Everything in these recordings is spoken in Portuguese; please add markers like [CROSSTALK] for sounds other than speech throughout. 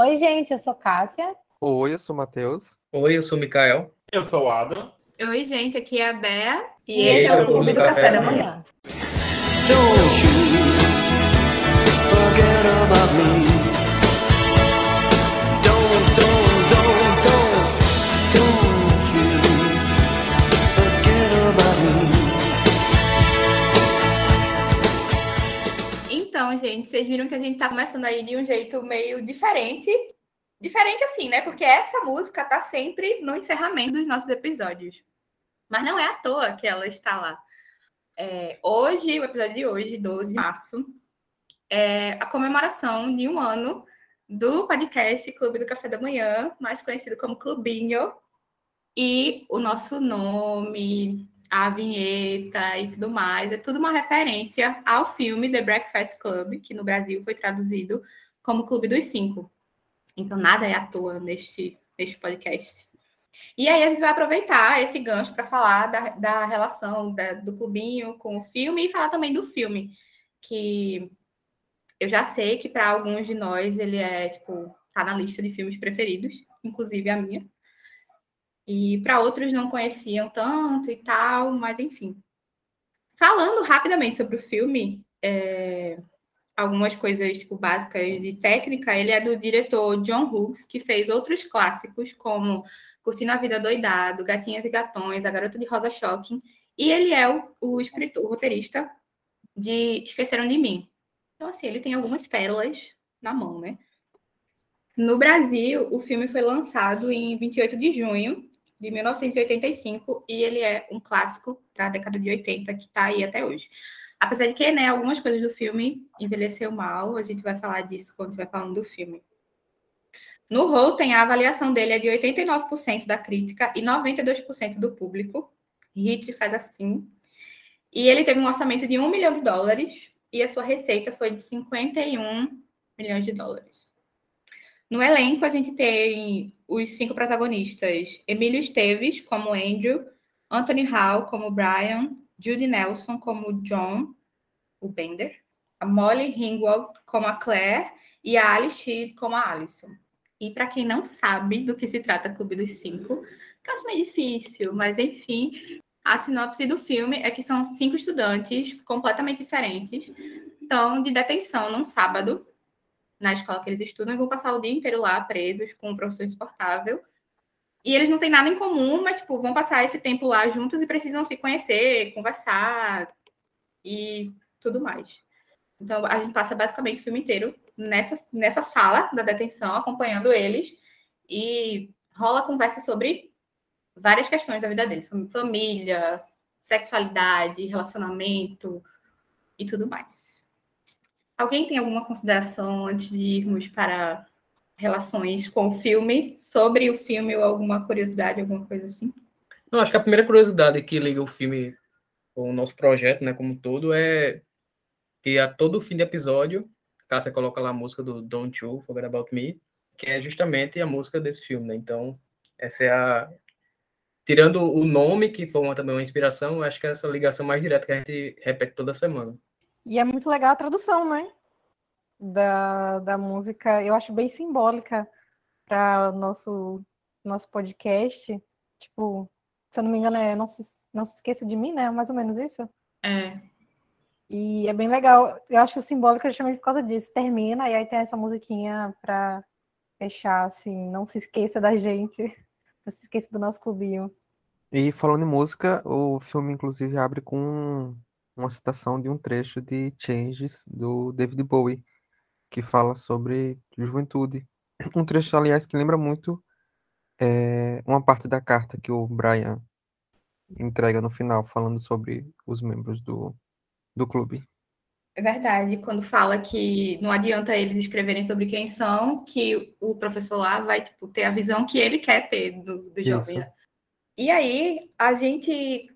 Oi, gente, eu sou Cássia. Oi, eu sou o Matheus. Oi, eu sou o Mikael. Eu sou o Adam. Oi, gente, aqui é a Bea. E, esse é o Clube do Café da Manhã. Don't you forget about me. Vocês viram que a gente tá começando aí de um jeito meio diferente. Diferente assim, né? Porque essa música tá sempre no encerramento dos nossos episódios. Mas não é à toa que ela está lá. É, hoje, o episódio de hoje, 12 de março, é a comemoração de um ano do podcast Clube do Café da Manhã, mais conhecido como Clubinho. E o nosso nome, a vinheta e tudo mais, é tudo uma referência ao filme The Breakfast Club, que no Brasil foi traduzido como Clube dos Cinco. Então, nada é à toa neste, neste podcast. E aí, a gente vai aproveitar esse gancho para falar da, da relação da, do clubinho com o filme e falar também do filme, que eu já sei que para alguns de nós ele é, tipo, tá na lista de filmes preferidos, inclusive a minha. E para outros não conheciam tanto e tal, mas enfim. Falando rapidamente sobre o filme, é, algumas coisas tipo, básicas de técnica, ele é do diretor John Hughes, que fez outros clássicos, como Curtindo a Vida Doidado, Gatinhas e Gatões, A Garota de Rosa Shocking, e ele é o, o escritor, o roteirista de Esqueceram de Mim. Então, assim, ele tem algumas pérolas na mão, né? No Brasil, o filme foi lançado em 28 de junho de 1985 e ele é um clássico da década de 80 que está aí até hoje. Apesar de que, né, algumas coisas do filme envelheceu mal, a gente vai falar disso quando estiver falando do filme. No Rotten, a avaliação dele é de 89% da crítica e 92% do público. Hit faz assim. E ele teve um orçamento de 1 milhão de dólares e a sua receita foi de 51 milhões de dólares. No elenco, a gente tem os cinco protagonistas: Emílio Esteves, como Andrew, Anthony Hall, como Brian, Judy Nelson como John, o Bender, a Molly Ringwald como a Claire e a Alice como a Alison. E para quem não sabe do que se trata Clube dos Cinco, acho meio difícil, mas enfim, a sinopse do filme é que são cinco estudantes completamente diferentes, estão de detenção num sábado na escola que eles estudam e vão passar o dia inteiro lá presos com um professor insuportável e eles não têm nada em comum, mas tipo, vão passar esse tempo lá juntos e precisam se conhecer, conversar e tudo mais. Então a gente passa basicamente o filme inteiro nessa, nessa sala da detenção, acompanhando eles, e rola conversa sobre várias questões da vida dele, família, sexualidade, relacionamento e tudo mais. Alguém tem alguma consideração antes de irmos para relações com o filme, sobre o filme ou alguma curiosidade, alguma coisa assim? Não, acho que a primeira curiosidade que liga o filme com o nosso projeto, né, como um todo, é que a todo fim de episódio, Cássia coloca lá a música do Don't You Forget About Me, que é justamente a música desse filme, né? Então, essa é a tirando o nome, que foi uma, também uma inspiração, acho que é essa ligação mais direta que a gente repete toda semana. E é muito legal a tradução, né? da, da música, eu acho bem simbólica para o nosso, nosso podcast. Tipo, se eu não me engano, é Não Se, não se Esqueça de Mim, né? Mais ou menos isso. É. E é bem legal. Eu acho simbólica justamente por causa disso. Termina e aí tem essa musiquinha para fechar, assim. Não se esqueça da gente. [LAUGHS] Não se esqueça do nosso clubinho. E falando em música, o filme inclusive abre com uma citação de um trecho de Changes do David Bowie, que fala sobre juventude. [CLEARS THROAT] Um trecho, aliás, que lembra muito é, uma parte da carta que o Brian entrega no final, falando sobre os membros do, do clube. É verdade, quando fala que não adianta eles escreverem sobre quem são, que o professor lá vai tipo, ter a visão que ele quer ter do, do jovem. Né? E aí, a gente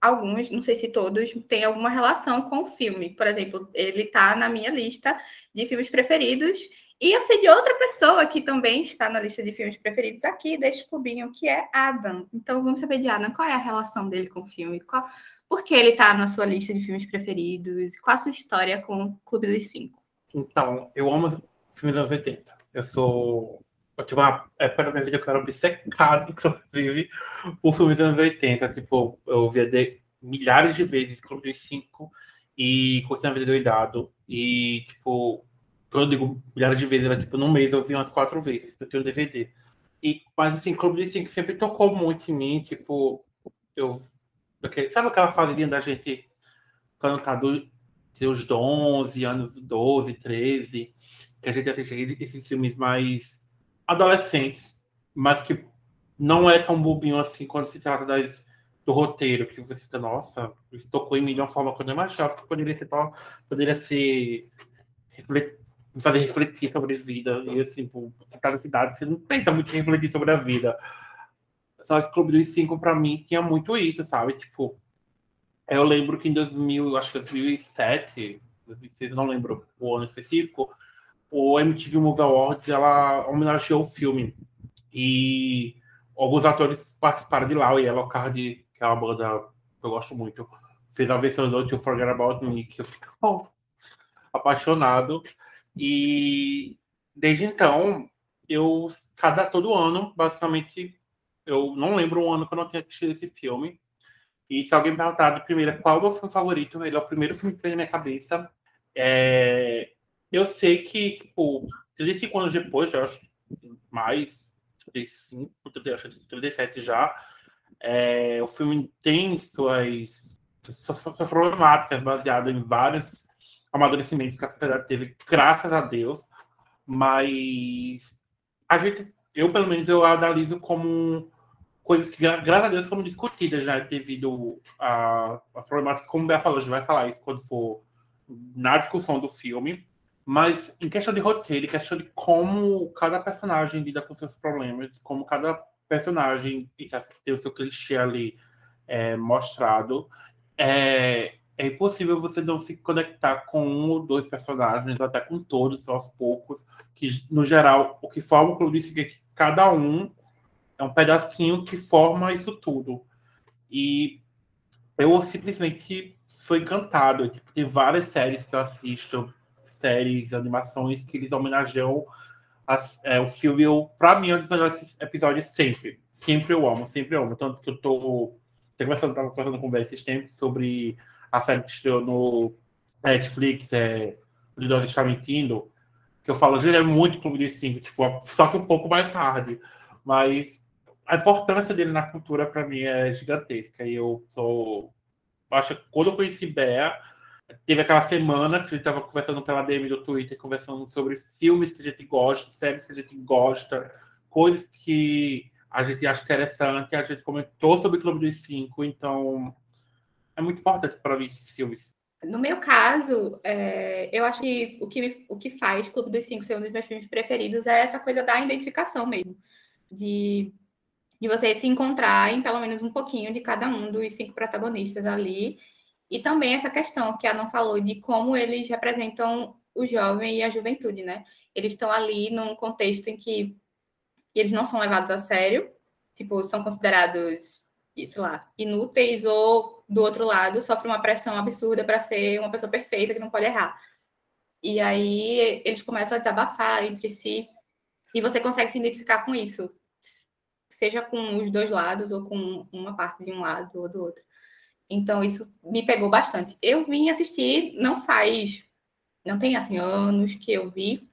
alguns, não sei se todos, têm alguma relação com o filme. Por exemplo, ele está na minha lista de filmes preferidos. E eu sei de outra pessoa que também está na lista de filmes preferidos aqui deste clubinho, que é Adam. Então vamos saber de Adam, qual é a relação dele com o filme? Qual, por que ele está na sua lista de filmes preferidos? Qual a sua história com o Clube dos Cinco? Então, eu amo filmes dos anos 80. Eu sou. Eu tive uma época da minha vida que eu era obcecado, [LAUGHS] inclusive, por filmes dos anos 80. Tipo, eu via de milhares de vezes Clube dos Cinco e Curtindo a Vida Doidado. E, tipo, quando eu digo milhares de vezes, era tipo, num mês eu vi umas quatro vezes, eu tenho DVD. E, mas, assim, Clube dos Cinco sempre tocou muito em mim, tipo, eu. porque- Sabe aquela fasezinha da gente quando tá do seus 11 anos, 12, 13, que a gente assiste esses filmes mais adolescentes, mas que não é tão bobinho assim quando se trata das, do roteiro, que você fica, nossa, isso tocou em mim de uma forma que eu não imaginava que poderia ser, poderia ser fazer refletir sobre vida. E assim, por cada cidade, você não pensa muito em refletir sobre a vida. Só que Clube dos Cinco, pra mim, tinha muito isso, sabe? Tipo, eu lembro que em 2000, acho que 2007, 2006, eu não lembro o ano específico, o MTV Movie Awards, ela homenageou o filme. E alguns atores participaram de lá, o Card, que é uma banda que eu gosto muito, fez a versão do To Forget About Me, que eu fico oh, apaixonado. E desde então, eu, cada todo ano, basicamente, eu não lembro um ano que eu não tinha assistido esse filme. E se alguém perguntar de primeira qual é o meu filme favorito, ele é o primeiro filme que vem na minha cabeça. É, Eu sei que, tipo, 35 anos depois, eu acho mais, 35, eu acho que 37 já, é, o filme tem suas, suas, suas problemáticas baseadas em vários amadurecimentos que a sociedade teve, graças a Deus, mas a gente, eu pelo menos eu analiso como coisas que, gra- graças a Deus, foram discutidas já devido a, a problemática, como o Bea falou, a gente vai falar isso quando for na discussão do filme, mas em questão de roteiro, em questão de como cada personagem lida com seus problemas, como cada personagem tem o seu clichê ali é, mostrado, é, é impossível você não se conectar com um ou dois personagens, ou até com todos aos poucos, que no geral, o que forma o clube de é que cada um é um pedacinho que forma isso tudo. E eu simplesmente sou encantado. Tipo, tem várias séries que eu assisto, séries, animações, que eles homenageiam as- é, o filme. Pra mim, é um dos melhores episódios sempre. Sempre eu amo, sempre eu amo. Tanto que eu tô. Tô conversando, tava conversando com o Ben esses tempos sobre a série que estreou no Netflix, é, o de Nós Está Mentindo, que eu falo, gente, é muito Clube dos Cinco, tipo, só que um pouco mais hard. Mas a importância dele na cultura, para mim, é gigantesca. E eu sou. Acho que quando eu conheci Bea, teve aquela semana que a gente estava conversando pela DM do Twitter, conversando sobre filmes que a gente gosta, séries que a gente gosta, coisas que a gente acha interessante. A gente comentou sobre o Clube dos Cinco, então é muito importante para mim esses filmes. No meu caso, é, eu acho que o que, me- o que faz Clube dos Cinco ser um dos meus filmes preferidos é essa coisa da identificação mesmo. De, de você se encontrar em pelo menos um pouquinho de cada um dos cinco protagonistas ali. E também essa questão que a não falou de como eles representam o jovem e a juventude, né? Eles estão ali num contexto em que eles não são levados a sério, tipo, são considerados, sei lá, inúteis ou do outro lado sofrem uma pressão absurda para ser uma pessoa perfeita que não pode errar. E aí eles começam a desabafar entre si e você consegue se identificar com isso, seja com os dois lados ou com uma parte de um lado ou do outro. Então isso me pegou bastante. Eu vim assistir não faz, não tem assim anos que eu vi,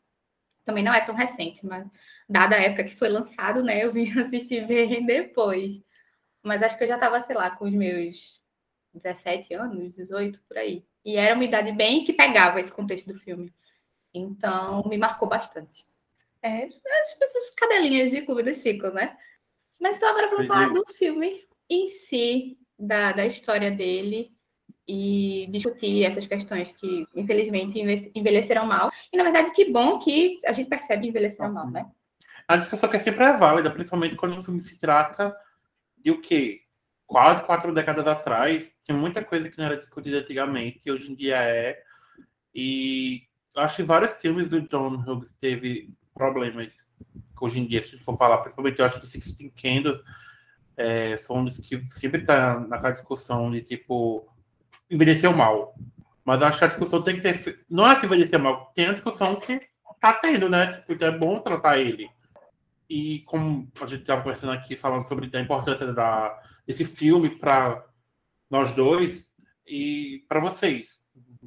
também não é tão recente, mas dada a época que foi lançado, né, eu vim [LAUGHS] assistir bem depois. Mas acho que eu já estava, sei lá, com os meus 17 anos, 18 por aí. E era uma idade bem que pegava esse contexto do filme. Então, me marcou bastante. É, as pessoas cadelinhas de Clube dos Cinco, né? Mas então agora vamos falar do filme em si, da, da história dele e discutir essas questões que, infelizmente, enve- envelheceram mal. E, na verdade, que bom que a gente percebe envelheceram mal, né? A discussão que sempre é válida, principalmente quando o filme se trata de o quê? Quase quatro décadas atrás, tinha muita coisa que não era discutida antigamente, e hoje em dia é. E acho que vários filmes do John Hughes teve problemas hoje em dia, se for falar, principalmente eu acho que o Sixteen Candles é, foi um dos que sempre tá naquela discussão de tipo envelheceu mal. Mas acho que a discussão tem que ter. Não é que envelheceu mal, tem a discussão que tá tendo, né? Tipo, então é bom tratar ele. E como a gente estava conversando aqui, falando sobre a importância da, desse filme para nós dois e para vocês,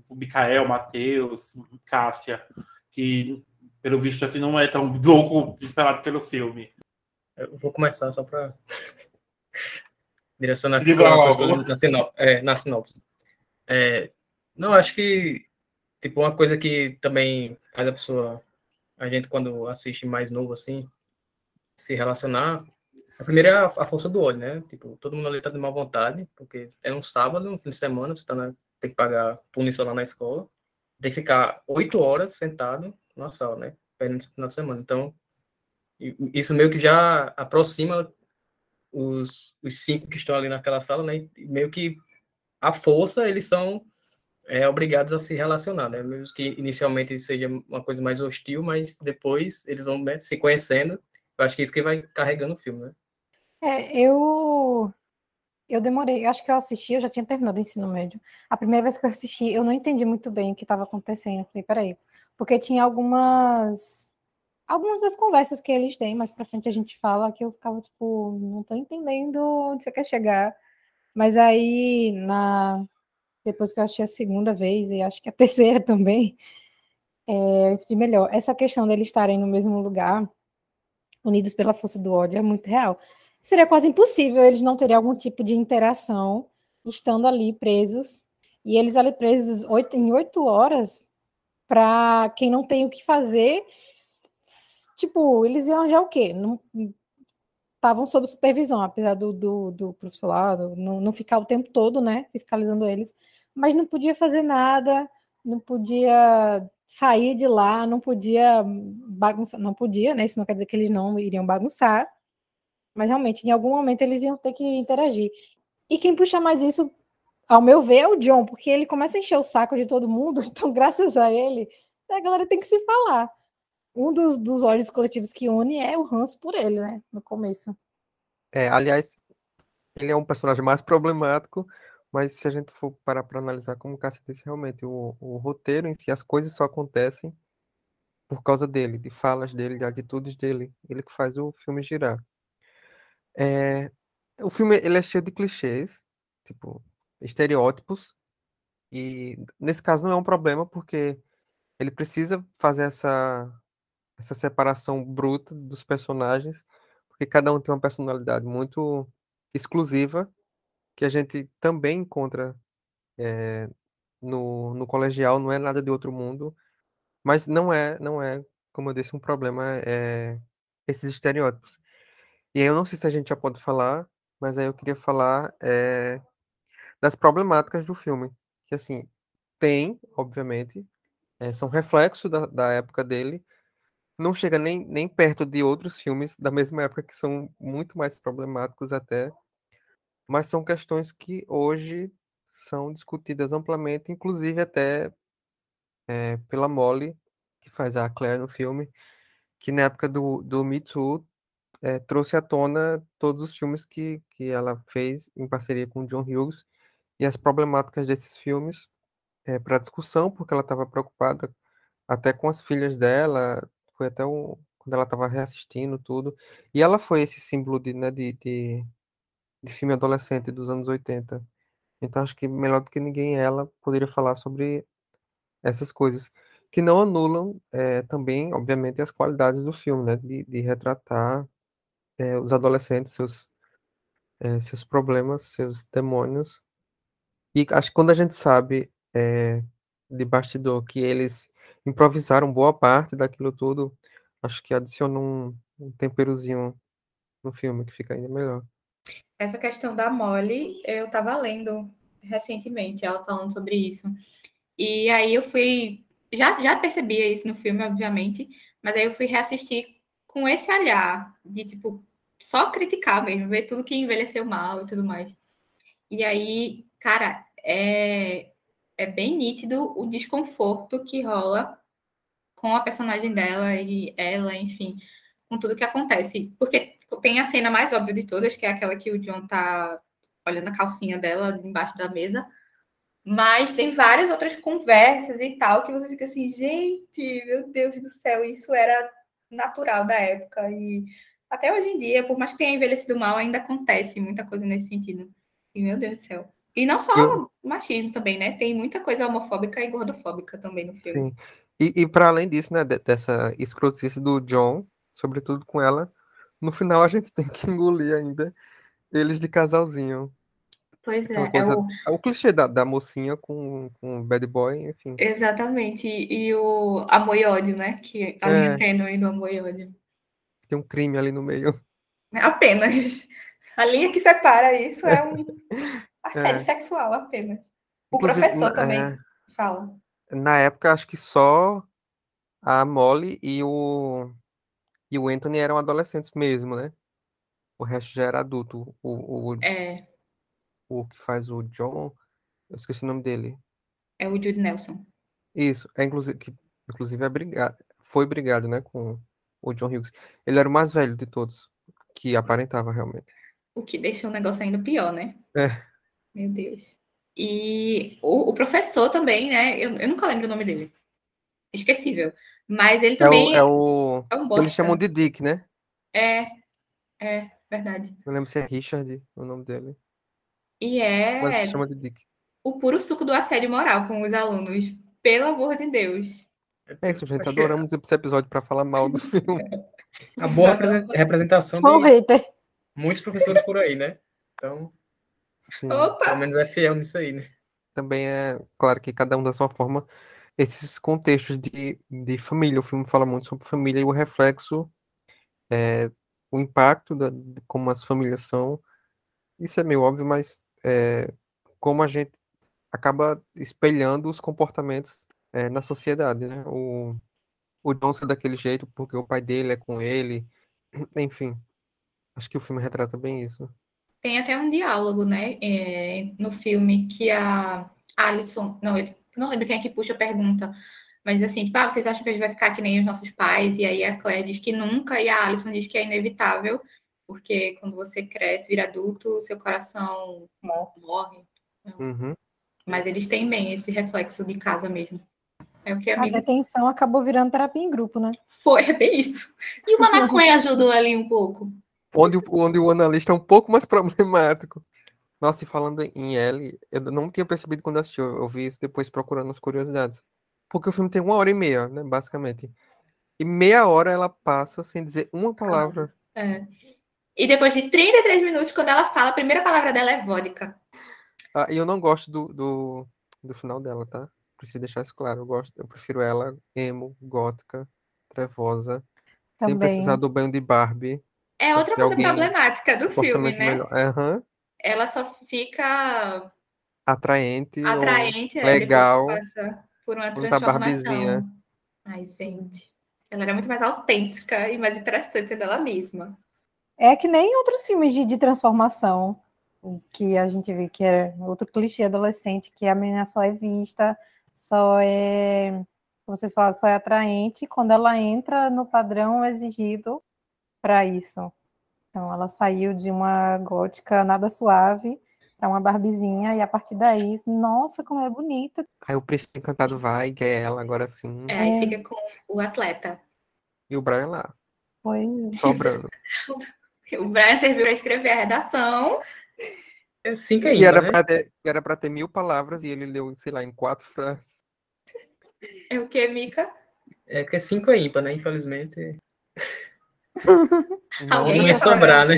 o Mikael, Matheus, Cássia, que pelo visto assim não é tão louco desesperado pelo filme. Eu vou começar só para direcionar coisas na, sinop é, na sinopse. É, não, acho que tipo uma coisa que também faz a pessoa, a gente quando assiste mais novo assim, se relacionar. A primeira é a, a força do ódio, né? Tipo, todo mundo ali tá de má vontade, porque é um sábado, um fim de semana, você tá na, tem que pagar punição lá na escola, tem que ficar oito horas sentado na sala, né? Perdendo esse final de semana. Então, isso meio que já aproxima os, os cinco que estão ali naquela sala, né? Meio que a força, eles são é, obrigados a se relacionar, né? Mesmo que inicialmente seja uma coisa mais hostil, mas depois eles vão né, se conhecendo. Eu acho que é isso que vai carregando o filme, né? É, eu eu demorei, eu acho que eu assisti, eu já tinha terminado o ensino médio. A primeira vez que eu assisti, eu não entendi muito bem o que estava acontecendo. Eu falei, peraí, porque tinha algumas algumas das conversas que eles têm, mais pra frente a gente fala que eu ficava tipo, não tô entendendo onde você quer chegar. Mas aí na depois que eu assisti a segunda vez e acho que a [LAUGHS] terceira também, é, de melhor. Essa questão deles estarem no mesmo lugar, unidos pela força do ódio, é muito real seria quase impossível eles não terem algum tipo de interação estando ali presos e eles ali presos em oito horas para quem não tem o que fazer tipo eles iam já o quê não estavam sob supervisão apesar do, do, do professor lá não, não ficar o tempo todo né fiscalizando eles mas não podia fazer nada não podia sair de lá não podia bagunçar não podia né isso não quer dizer que eles não iriam bagunçar mas realmente, em algum momento eles iam ter que interagir. E quem puxa mais isso, ao meu ver, é o John, porque ele começa a encher o saco de todo mundo, [LAUGHS] então, graças a ele, a galera tem que se falar. Um dos, dos olhos coletivos que une é o Hans por ele, né? No começo. É, aliás, ele é um personagem mais problemático, mas se a gente for parar para analisar, como o Cássio disse, realmente, o, o roteiro em si, as coisas só acontecem por causa dele, de falas dele, de atitudes dele. Ele que faz o filme girar. É, o filme ele é cheio de clichês, tipo, estereótipos, e nesse caso não é um problema, porque ele precisa fazer essa, essa separação bruta dos personagens, porque cada um tem uma personalidade muito exclusiva, que a gente também encontra eh, no, no colegial, não é nada de outro mundo, mas não é, não é, como eu disse, um problema é, esses estereótipos. E aí eu não sei se a gente já pode falar, mas aí eu queria falar eh, das problemáticas do filme, que assim, tem, obviamente, eh, são reflexo da, da época dele, não chega nem, nem perto de outros filmes da mesma época que são muito mais problemáticos até, mas são questões que hoje são discutidas amplamente, inclusive até eh, pela Molly, que faz a Claire no filme, que na época do, do Me Too eh, trouxe à tona todos os filmes que, que ela fez em parceria com John Hughes e as problemáticas desses filmes para discussão, porque ela estava preocupada até com as filhas dela, foi até um, quando ela estava reassistindo tudo, e ela foi esse símbolo de, né, de, de, de filme adolescente dos anos 80. Então acho que melhor do que ninguém ela poderia falar sobre essas coisas, que não anulam eh, também, obviamente, as qualidades do filme, né, de, de retratar eh, os adolescentes, seus, eh, seus problemas, seus demônios. E acho que quando a gente sabe de bastidor que eles improvisaram boa parte daquilo tudo, acho que adiciona um, um temperozinho no filme que fica ainda melhor. Essa questão da Molly, eu estava lendo recentemente ela falando sobre isso. E aí eu fui. Já, já percebia isso no filme, obviamente, mas aí eu fui reassistir com esse olhar de, tipo, só criticar mesmo, ver tudo que envelheceu mal e tudo mais. E aí, cara, é, é bem nítido o desconforto que rola com a personagem dela e ela, enfim, com tudo que acontece. Porque tem a cena mais óbvia de todas, que é aquela que o John tá olhando a calcinha dela embaixo da mesa. Mas tem várias outras conversas e tal que você fica assim, gente, meu Deus do céu, isso era natural da época. E até hoje em dia, por mais que tenha envelhecido mal, ainda acontece muita coisa nesse sentido. E meu Deus do céu. E não só Eu- machismo também, né? Tem muita coisa homofóbica e gordofóbica também no filme. Sim. E, e para além disso, né, de- dessa escrotice do John, sobretudo com ela, no final a gente [LAUGHS] tem que engolir ainda eles de casalzinho. Pois é, Aquela é coisa- o- É o clichê da, da mocinha com, com o bad boy, enfim. exatamente. E, e o amor e ódio, né? Que a É. tênue do amor e ódio. Tem um crime ali no meio. Apenas. A linha que separa isso é [LAUGHS] um assédio É. sexual, apenas. O Inclusive, professor também é, fala. na época, acho que só a Molly e o, e o Anthony eram adolescentes mesmo, né? O resto já era adulto. O, o, É, o que faz o John, eu esqueci o nome dele. é o Jude Nelson. Isso, é inclusive, que, inclusive é brigado, foi brigado, né, com o John Hughes. Ele era o mais velho de todos, que aparentava realmente. O que deixa o negócio ainda pior, né? É. Meu Deus. E o, o professor também, né? Eu, eu nunca lembro o nome dele. Esquecível. Mas ele É também o, é o, é um eles chamam de Dick, né? É, é, verdade. Não lembro se é Richard o nome dele, E mas é se chama de Dick. o puro suco do assédio moral com os alunos. Pelo amor de Deus. É isso, gente, que adoramos esse episódio para falar mal do [LAUGHS] filme. A boa represen- representação Bom, de hater. muitos professores por aí, né? Então, Sim. pelo Opa! menos é fiel nisso aí, né? também é claro que cada um da sua forma, esses contextos de, de família. O filme fala muito sobre família e o reflexo, é, o impacto da, de como as famílias são. Isso é meio óbvio, mas é, como a gente acaba espelhando os comportamentos é, na sociedade, né? O, o John ser daquele jeito porque o pai dele é com ele, [CLEARS THROAT] enfim. Acho que o filme retrata bem isso. Tem até um diálogo, né, é, no filme que a Alison, não, eu não lembro quem é que puxa a pergunta, mas assim, tipo, ah, vocês acham que a gente vai ficar que nem os nossos pais? E aí a Claire diz que nunca, e a Alison diz que é inevitável, porque quando você cresce, vira adulto, seu coração morre. Uhum. Mas eles têm bem esse reflexo de casa mesmo. É o que a A detenção acabou virando terapia em grupo, né? foi, é bem isso. E uma maconha ajudou ali um pouco. Onde, o- onde o analista é um pouco mais [LAUGHS] problemático. Nossa, e falando em L, eu não tinha percebido quando assisti, eu, eu vi isso depois procurando as curiosidades. Porque o filme tem uma hora e meia, né, basicamente. E meia hora ela passa sem dizer uma palavra. É. E depois de 33 minutos, quando ela fala, a primeira palavra dela é vodka. Ah, e eu não gosto do, do, do final dela, tá? Preciso deixar isso claro. Eu gosto, eu prefiro ela emo, gótica, trevosa, sem Também. precisar do banho de Barbie. É outra coisa alguém problemática do filme, né? Aham. Ela só fica Atraente. atraente é, legal por uma tá transformação. Ai, gente. Ela era muito mais autêntica e mais interessante dela mesma. É que nem outros filmes de, de transformação, que a gente vê que é outro clichê adolescente, que a menina só é vista, só é, como vocês falam, só é atraente quando ela entra no padrão exigido para isso. Então, ela saiu de uma gótica nada suave para uma barbizinha, e a partir daí, nossa, como é bonita. Aí o príncipe encantado vai, que é ela agora sim. É, aí É. fica com o atleta. E o Brian lá, Foi sobrando. [LAUGHS] O Brian serviu para escrever a redação. É cinco E ainda, era né? pra ter, era pra ter mil palavras e ele leu, sei lá, em quatro frases. É o que, Mica? É porque cinco é ímpar, né? Infelizmente. Alguém Não ia sobrar, né?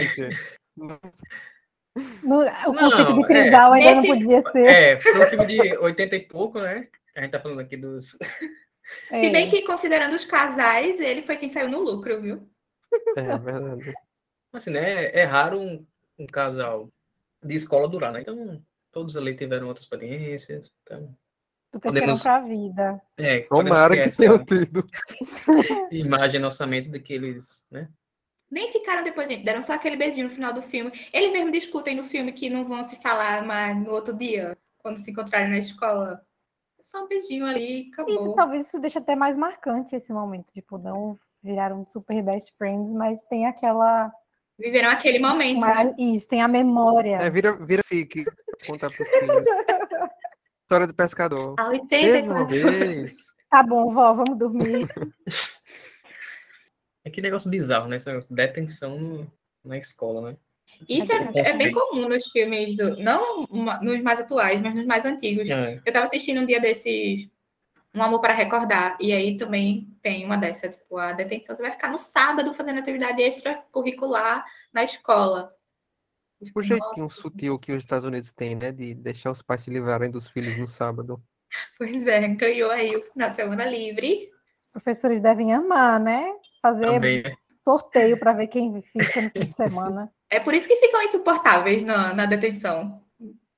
no, o conceito Não, de é. trisal ainda Nesse- não podia ser. É, foi um filme de 80 e pouco, né? A gente tá falando aqui dos. Se bem É. que, considerando os casais, ele foi quem saiu no lucro, viu? É verdade. Assim, né? É raro um, um casal de escola durar, né? Então, todos ali tiveram outras experiências. Então, Do terceirão para a vida. é, Tomara que tenham tido. [LAUGHS] imagem na nossa mente daqueles, né? Nem ficaram depois, gente. Deram só aquele beijinho no final do filme. Eles mesmos discutem no filme que não vão se falar mais no outro dia, quando se encontrarem na escola. É Só um beijinho ali, E acabou. talvez isso deixe até mais marcante esse momento. Tipo, não viraram super best friends, mas tem aquela. Viveram aquele momento. uma- né? Isso, tem a memória. É, vira, vira fique contar pros filhos. [LAUGHS] História do pescador. Há Teve uma 84 anos. vez. [LAUGHS] Tá bom, vó, vamos dormir. [LAUGHS] É que negócio bizarro, né? Esse negócio de detenção no- na escola, né? Isso é, é bem Conceito. comum nos filmes, do, não nos mais atuais, mas nos mais antigos. É. Eu tava assistindo um dia desses Um Amor para Recordar, e aí também tem uma dessa, tipo, a detenção, você vai ficar no sábado fazendo atividade extracurricular na escola. O jeitinho sutil que os Estados Unidos têm, né? De deixar os pais se livrarem dos filhos no sábado. [LAUGHS] Pois é, ganhou aí o final de semana livre. Os professores devem amar, né? Fazer Também, né? sorteio para ver quem fica no fim de semana. [LAUGHS] É por isso que ficam insuportáveis na, na detenção.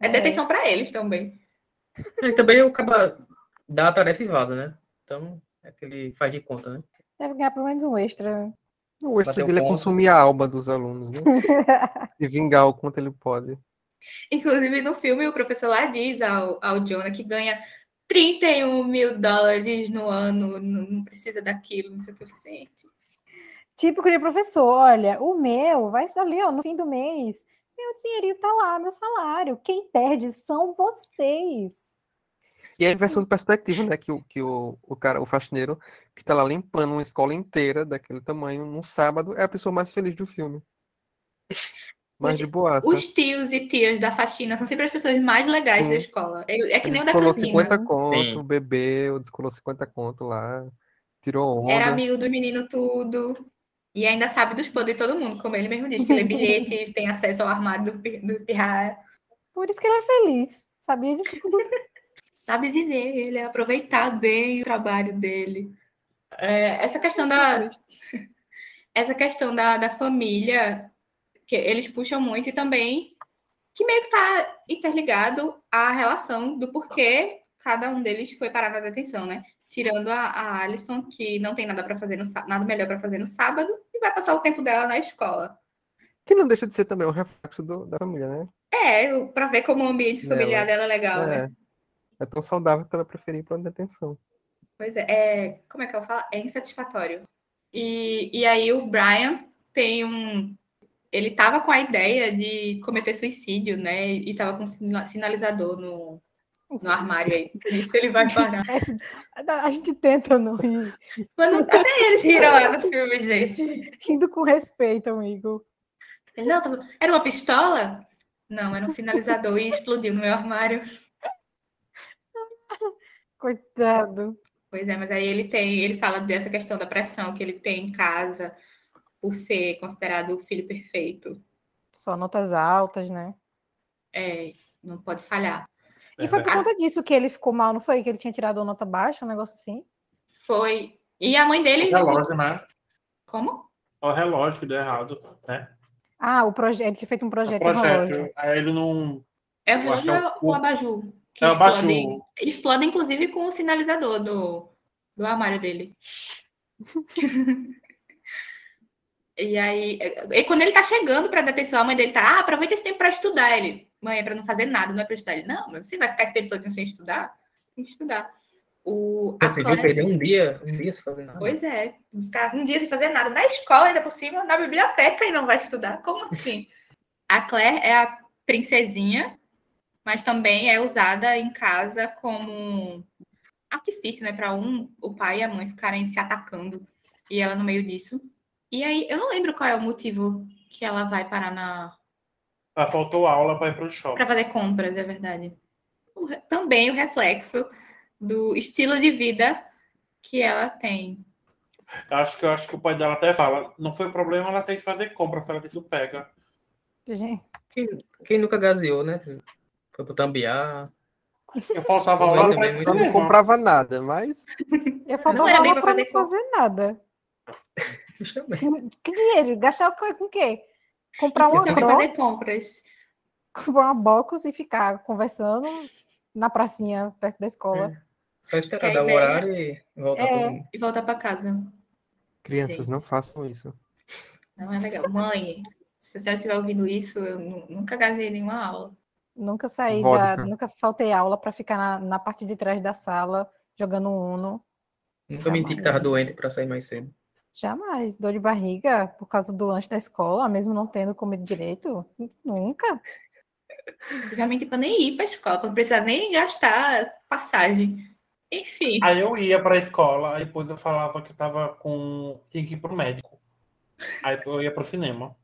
É, É. detenção para eles também. E também o cara dá a tarefa e vaza, né? Então, é que ele faz de conta, né? Deve ganhar pelo menos um extra. O extra dele é ponto. consumir a alma dos alunos, né? [LAUGHS] E vingar o quanto ele pode. Inclusive, no filme, o professor lá diz ao, ao Jonah que ganha 31 mil dólares no ano, não, precisa daquilo, não sei o que. Gente, Típico de professor, olha, o meu vai ali, ó, no fim do mês. Meu dinheirinho tá lá, meu salário. Quem perde são vocês. E a inversão de perspectiva, né? Que, o, que o, o cara, o faxineiro, que tá lá limpando uma escola inteira daquele tamanho num sábado, é a pessoa mais feliz do filme. Mais de boaça. Os tios e tias da faxina são sempre as pessoas mais legais Sim. da escola. É, é que Ele nem o da descolou cantina. 50 conto, Sim. bebeu, descolou 50 conto lá, tirou onda. Era amigo do menino tudo. E ainda sabe dos podres de todo mundo, como ele mesmo diz, que lê bilhete, [LAUGHS] tem acesso ao armário do, do pirraia. Por isso que ele é feliz. Sabia de tudo. Sabe viver, ele é aproveitar bem o trabalho dele. É, essa questão da, essa questão da, da família, que eles puxam muito, e também que meio que está interligado à relação do porquê cada um deles foi parar na detenção, né? Tirando a, a Alison, que não tem nada para fazer no nada melhor para fazer no sábado, e vai passar o tempo dela na escola. Que não deixa de ser também um reflexo do- da família, né? É, para ver como o ambiente Dela. familiar dela é legal, né? É. Tão saudável que ela preferir ir pra uma detenção. Pois é, é, como é que ela fala? É insatisfatório. E, e aí o Brian tem um. Ele tava com a ideia de cometer suicídio, né? E tava com um sina- sinalizador no, no armário aí. Por isso ele vai parar. [LAUGHS] A gente tenta não rir. Mas não- até eles riram lá no filme, gente. Rindo com respeito, amigo. Ele, não, tava- era uma pistola? Não, era um sinalizador e explodiu no meu armário. Coitado. Pois é, mas aí ele tem, ele fala dessa questão da pressão que ele tem em casa por ser considerado o filho perfeito. Só notas altas, né? É, não pode falhar. E foi por conta disso que ele ficou mal, não foi? Que ele tinha tirado a nota baixa, um negócio assim? Foi. E a mãe dele. O relógio, né? Como? É o relógio que deu errado, né? Ah, o projeto, ele tinha feito um O projeto, relógio. projeto. Aí ele não. É o relógio é ou o- o abajur? Que o explode, abajur. explode, inclusive, com o sinalizador do, do armário dele. [LAUGHS] e aí, e quando ele tá chegando pra detenção, a mãe dele tá, ah, aproveita esse tempo pra estudar. Ele, mãe, é pra não fazer nada, não é pra estudar. Ele, não, mas você vai ficar esse tempo todo sem estudar? Tem que estudar. O, a Você viu Claire- perder um dia, um dia sem fazer nada. Pois é, ficar um dia sem fazer nada na escola, ainda por cima, na biblioteca e não vai estudar. Como assim? [LAUGHS] A Claire é a princesinha, mas também é usada em casa como artifício, né? Para um, o pai e a mãe ficarem se atacando e ela no meio disso. E aí, eu não lembro qual é o motivo que ela vai parar na. Ela faltou aula para ir pro shopping. para fazer compras, é verdade. O também o reflexo do estilo de vida que ela tem. Eu Acho que acho que o pai dela até fala, não foi problema, ela tem que fazer compra, ela disse, pega. Gente, Quem, quem nunca gaseou, né? Foi pro Tambiar. Eu faltava é, aula também muito não cinema. comprava nada, mas eu falava Não era bem aula pra pra fazer não fazer nada. Que, que dinheiro? Gastar com, com o quê? Comprar uma croc, fazer compras. comprar uma box e ficar conversando na pracinha perto da escola. Só esperar dar o horário e voltar É. e voltar para casa. crianças Gente. não façam isso. Não é legal. Mãe, se a senhora estiver ouvindo isso, eu nu- nunca gasei nenhuma aula. Nunca saí Vodka. da. Nunca faltei aula para ficar na, na parte de trás da sala jogando Uno. Nunca menti que tava doente pra sair mais cedo. Jamais. Dor de barriga por causa do lanche da escola, mesmo não tendo comido direito. Nunca. Já mente pra nem ir pra escola, pra não precisar nem gastar passagem. Enfim. Aí eu ia pra escola, aí depois eu falava que eu tava com. tinha que ir pro médico. Aí eu ia pro cinema.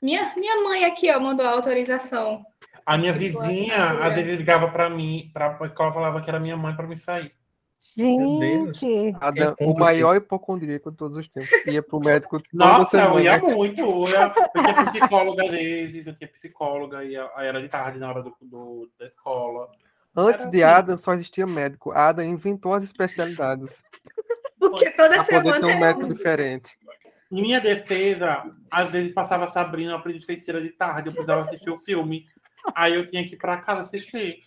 Minha, minha mãe aqui, ó, mandou a autorização. A minha vizinha, assinatura. às vezes ligava pra mim, pra, pra escola falava que era minha mãe pra me sair. Gente, Adam, o maior hipocondríaco de todos os tempos. Ia pro médico toda Nossa, eu semana. ia muito. Eu, ia, eu tinha psicóloga às vezes, eu tinha psicóloga, ia, aí era de tarde na hora do, do- da escola. Antes Era de assim. Adam só existia médico. Adam inventou as especialidades [LAUGHS] Porque toda para poder ter semana um é médico um. diferente. Em minha defesa, às vezes passava Sabrina, aprendiz feiticeira de tarde, eu precisava assistir o filme. Aí eu tinha que ir pra casa assistir.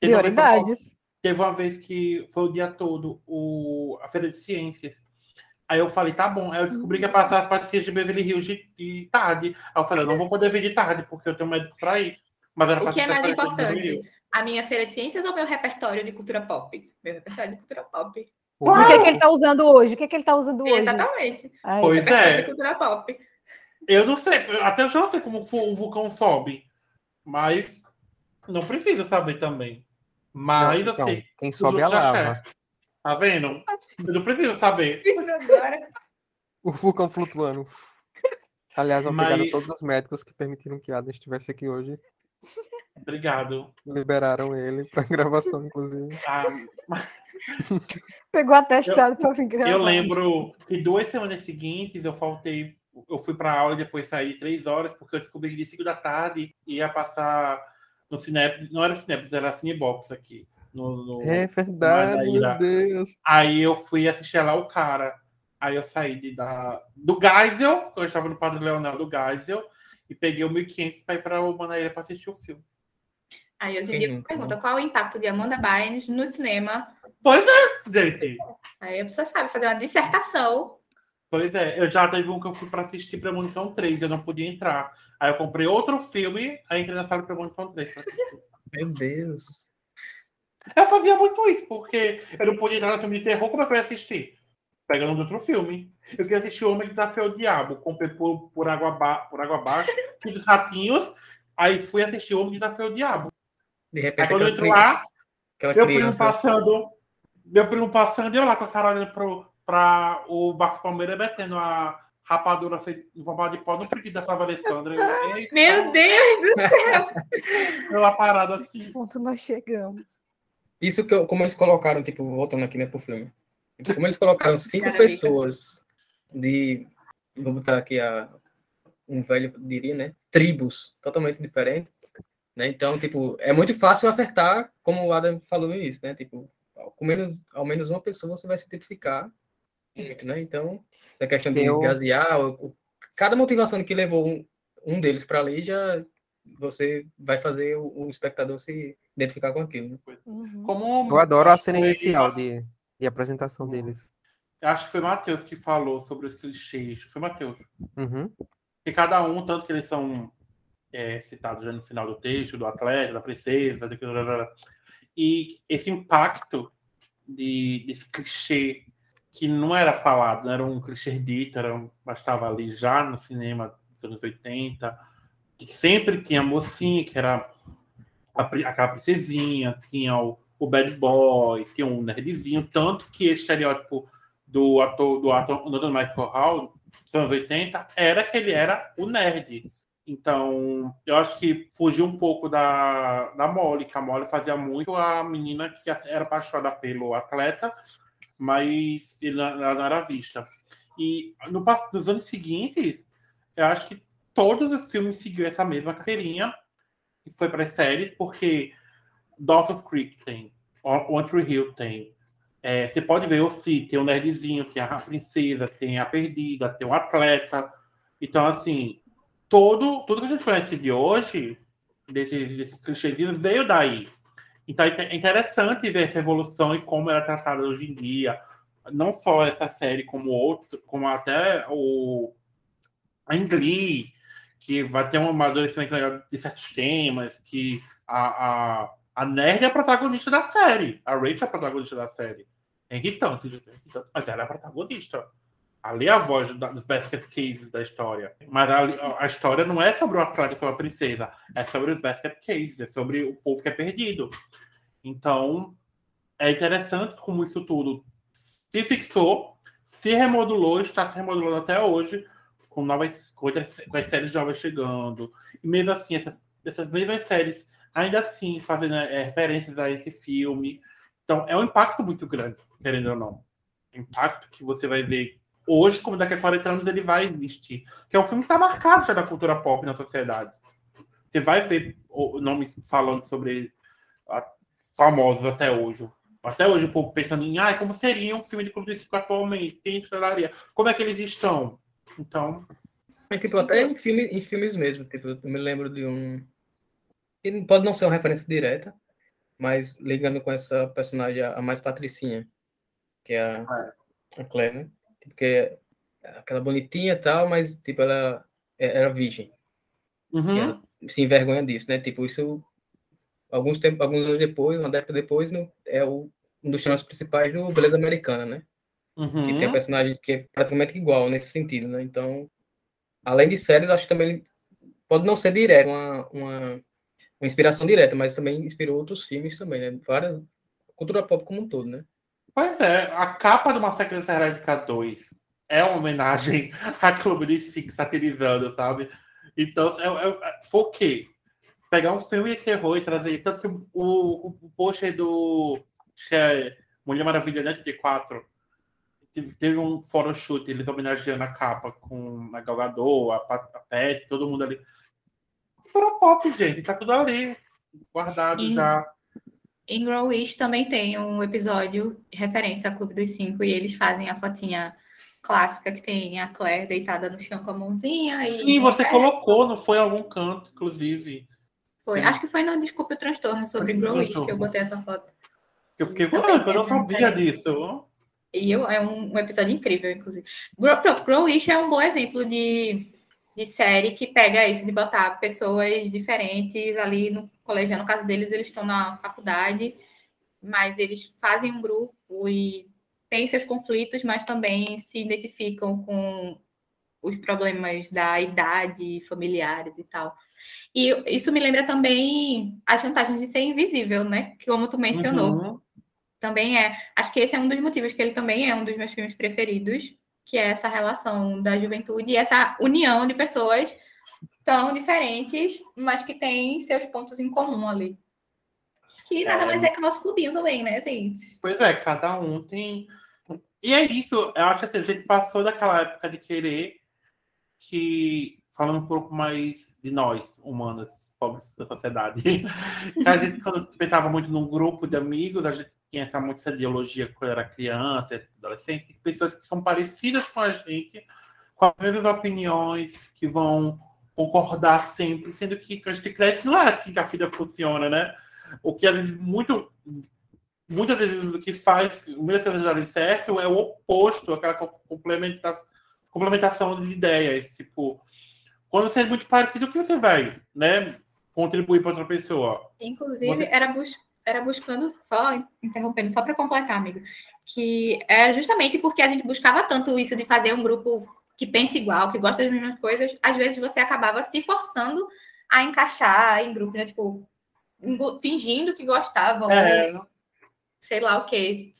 Teve uma vez que eu prioridades. Teve uma vez que foi o dia todo o, a Feira de Ciências. Aí eu falei, tá bom. Aí eu descobri que ia passar as patricias de Beverly Hills de, de tarde. Aí eu falei, eu não vou poder vir de tarde, porque eu tenho médico pra ir. Mas era O pra que é mais importante? A minha feira de ciências ou meu repertório de cultura pop? Meu repertório de cultura pop. O que, é que ele tá usando hoje? O que, é que ele tá usando hoje? Exatamente. Aí, Pois Repertório de é, cultura pop. eu não sei, até eu já sei como o vulcão sobe, mas não precisa saber também. Mas Não, então, assim, quem sobe é a lava. Tá vendo? Eu não preciso saber. [LAUGHS] O vulcão flutuando. Aliás, obrigado Mas- a todos os médicos que permitiram que Adam estivesse aqui hoje. Obrigado. Liberaram ele [LAUGHS] para gravação, inclusive. Ah, Pegou atestado pra vir gravar. Eu lembro que duas semanas seguintes eu faltei. Eu fui para aula e depois saí três horas, porque eu descobri que de 5 da tarde ia passar no Cinep. Não era Cinep, era Cinebox aqui. No, no- É verdade, meu. Deus. Aí eu fui assistir lá o cara. Aí eu saí de, da, do Geisel, eu estava no Padre Leonel do Geisel, e peguei o 1.500 para ir para o Manaíra para assistir o filme. Aí hoje em dia pergunta qual é o impacto de Amanda Bynes no cinema. Pois é, gente. Aí a pessoa sabe fazer uma dissertação. Pois é, eu já teve um que eu fui para assistir Premonição 3, eu não podia entrar. Aí eu comprei outro filme, aí entrei na sala Premonição 3 pra assistir. Meu Deus. Eu fazia muito isso, porque eu não podia entrar no filme de terror, como é que eu ia assistir? Pegando outro filme. Eu queria assistir Homem que Desafiou o Diabo. Comprei por, por, água, ba por água abaixo, fiz os ratinhos, aí fui assistir Homem que Desafiou o Diabo. De Aí repente, quando eu entro lá, meu primo passando, meu primo passando, e eu lá com a cara olhando pro, pra o Barco Palmeiras metendo a rapadura feita em forma de pó no priquito da Flávia Alessandra. Eu, Meu Deus do céu! Eu lá parado assim. ponto nós chegamos. Isso que eu- como eles colocaram, tipo, voltando aqui, né, pro filme. Tipo, Como eles colocaram cinco pessoas de. Vou botar aqui a. Um velho diria, né? Tribos totalmente diferentes. Né? Então, tipo, é muito fácil acertar, como o Adam falou no início, né? Tipo, com menos, ao menos uma pessoa você vai se identificar muito, né? Então, a questão de Eu- gasear, cada motivação que levou um, um deles para ali já você vai fazer o, o espectador se identificar com aquilo. Né? Uhum. Como Eu adoro a cena inicial de, de apresentação deles. Acho que foi Matheus que falou sobre os clichês. Foi Matheus. Uhum. Que cada um, tanto que eles são é, citados já no final do texto, do atleta, da princesa, do... e esse impacto de, desse clichê que não era falado, era um clichê dito, era um, mas estava ali já no cinema dos anos 80, que sempre tinha a mocinha, que era a, aquela princesinha, tinha o, o bad boy, tinha um nerdzinho, tanto que esse estereótipo do ator, do ator do Michael Hall, dos anos 80, era que ele era o nerd. Então, eu acho que fugiu um pouco da, da Molly, que a Molly fazia muito a menina que era apaixonada pelo atleta, mas ele não- era vista. E no, nos anos seguintes, eu acho que todos os filmes seguiram essa mesma carteirinha, e foi para as séries, porque Dawson's Creek tem, One Tree Hill tem, é, você pode ver o Si, tem o nerdzinho, tem a princesa, tem a perdida, tem o atleta. Então, assim, todo, tudo que a gente conhece de hoje, desses, desses clichêzinhos, veio daí. Então, é interessante ver essa evolução e como ela é tratada hoje em dia. Não só essa série, como outro, como até o a que vai ter um amadurecimento de certos temas, que a, a, a nerd é a protagonista da série. A Rachel é a protagonista da série. É irritante, é irritante, mas ela é a protagonista. Ali é a voz da- dos basket cases da história. Mas a, a história não é sobre o atleta, sobre a princesa. É sobre os basket cases, é sobre o povo que é perdido. Então, é interessante como isso tudo se fixou, se remodulou, está se remodulando até hoje, com novas coisas, com as séries jovens chegando. E mesmo assim, essas, essas mesmas séries, ainda assim, fazendo é, referências a esse filme. Então, é um impacto muito grande, querendo ou não. Impacto que você vai ver hoje, como daqui a 40 anos ele vai existir. Que é um filme que está marcado já na cultura pop na sociedade. Você vai ver o- nomes falando sobre famosos até hoje. Até hoje o povo pensando em ah, como seria um filme de Clube de Cinco atualmente? Quem estrelaria? Como é que eles estão? Então, É, tipo, até em, filme, em filmes mesmo. Tipo, eu me lembro de um. pode não ser uma referência direta, mas ligando com essa personagem, a mais patricinha, que é a, a Claire, né? Porque aquela bonitinha e tal, mas tipo, ela é- era virgem. uhum, ela se envergonha disso, né? Tipo, isso alguns tempos, alguns anos depois, uma década depois, no, é o, um dos temas principais do Beleza Americana, né? uhum. que tem um personagem que é praticamente igual nesse sentido, né? Então, além de séries, acho que também pode não ser direto, uma, uma, uma inspiração direta, mas também inspirou outros filmes também, né? Várias cultura pop como um todo, né? Pois é, a capa do Massacre da Serra Elétrica 2 é uma homenagem [LAUGHS] a Clube de Cinco satirizando, sabe? Então, é, é, foi o quê? Pegar um filme de terror e trazer. Tanto que o, o, o pôster do é Mulher Maravilha né, de 4 teve um photoshoot, eles homenageando a capa com a Gal Gadot, a, a Pet, todo mundo ali. Cultura pop, gente, tá tudo ali, guardado E- já. Em Grow Wish também tem um episódio referência a Clube dos Cinco e eles fazem a fotinha clássica que tem a Claire deitada no chão com a mãozinha e Sim, você É, colocou, não foi em algum canto, inclusive. foi. sim. Acho que foi no Desculpe o Transtorno sobre Grow Wish que eu botei essa foto. Eu fiquei, "Caramba, eu não é sabia referência. disso. E eu, é um, um episódio incrível, inclusive. Grow, pronto, Grow Wish é um bom exemplo de, de série que pega isso, de botar pessoas diferentes ali no colegial. No caso deles, eles estão na faculdade, mas eles fazem um grupo e têm seus conflitos, mas também se identificam com os problemas da idade, familiares e tal. E isso me lembra também as vantagens de ser invisível, né? Que como tu mencionou Uhum. também é. Acho que esse é um dos motivos que ele também é um dos meus filmes preferidos, que é essa relação da juventude e essa união de pessoas tão diferentes, mas que têm seus pontos em comum ali. Que nada É. mais é que o nosso clubinho também, né, gente? Pois é, cada um tem. E é isso, eu acho que a gente passou daquela época de querer que, falando um pouco mais de nós, humanos, pobres da sociedade, [LAUGHS] que a gente, quando pensava muito num grupo de amigos, a gente tinha essa muita ideologia quando era criança, adolescente, pessoas que são parecidas com a gente, com as mesmas opiniões, que vão concordar sempre, sendo que quando a gente cresce, não é assim que a vida funciona, né? O que às vezes muito muitas vezes o que faz muitas vezes darem certo é o oposto, aquela co- complementa- complementação de ideias. Tipo, quando você é muito parecido, o que você vai, né? Contribuir para outra pessoa. Inclusive, Você- era, bus era buscando, só interrompendo, só para completar, amigo, que é justamente porque a gente buscava tanto isso de fazer um grupo que pensa igual, que gosta das mesmas coisas, às vezes você acabava se forçando a encaixar em grupo, né? Tipo, fingindo que gostavam, ou É, sei lá o quê,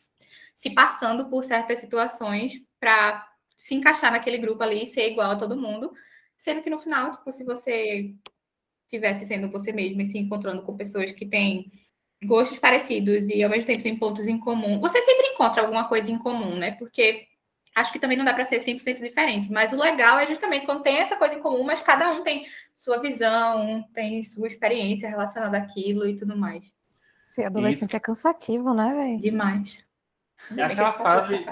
se passando por certas situações para se encaixar naquele grupo ali e ser igual a todo mundo, sendo que no final, tipo, se você tivesse sendo você mesmo e se encontrando com pessoas que têm gostos parecidos e ao mesmo tempo têm pontos em comum, você sempre encontra alguma coisa em comum, né? Porque acho que também não dá para ser 100% diferente, mas o legal é justamente quando tem essa coisa em comum, mas cada um tem sua visão, tem sua experiência relacionada àquilo e tudo mais. Ser adolescente é cansativo, né, velho? Demais. Que aquela fase-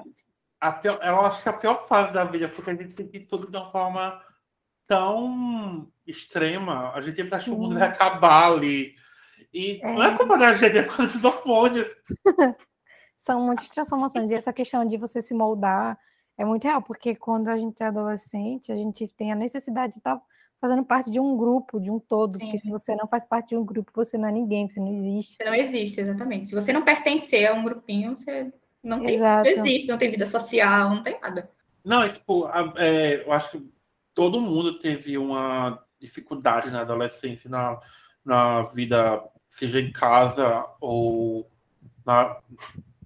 a pior, eu acho que é a pior fase da vida, porque a gente sente tudo de uma forma tão extrema. A gente acha que o mundo vai acabar ali. E É. não é culpa da gente, é culpa dos hormônios. [LAUGHS] São muitas transformações. E essa questão de você se moldar é muito real, porque quando a gente é adolescente, a gente tem a necessidade de estar fazendo parte de um grupo, de um todo. Porque Sim. se você não faz parte de um grupo, você não é ninguém, você não existe. Você não existe, exatamente. Se você não pertencer a um grupinho, você não, tem, Exato. não existe, não tem vida social, não tem nada. Não, é tipo, é, eu acho que todo mundo teve uma dificuldade na adolescência, na, na vida, seja em casa ou na-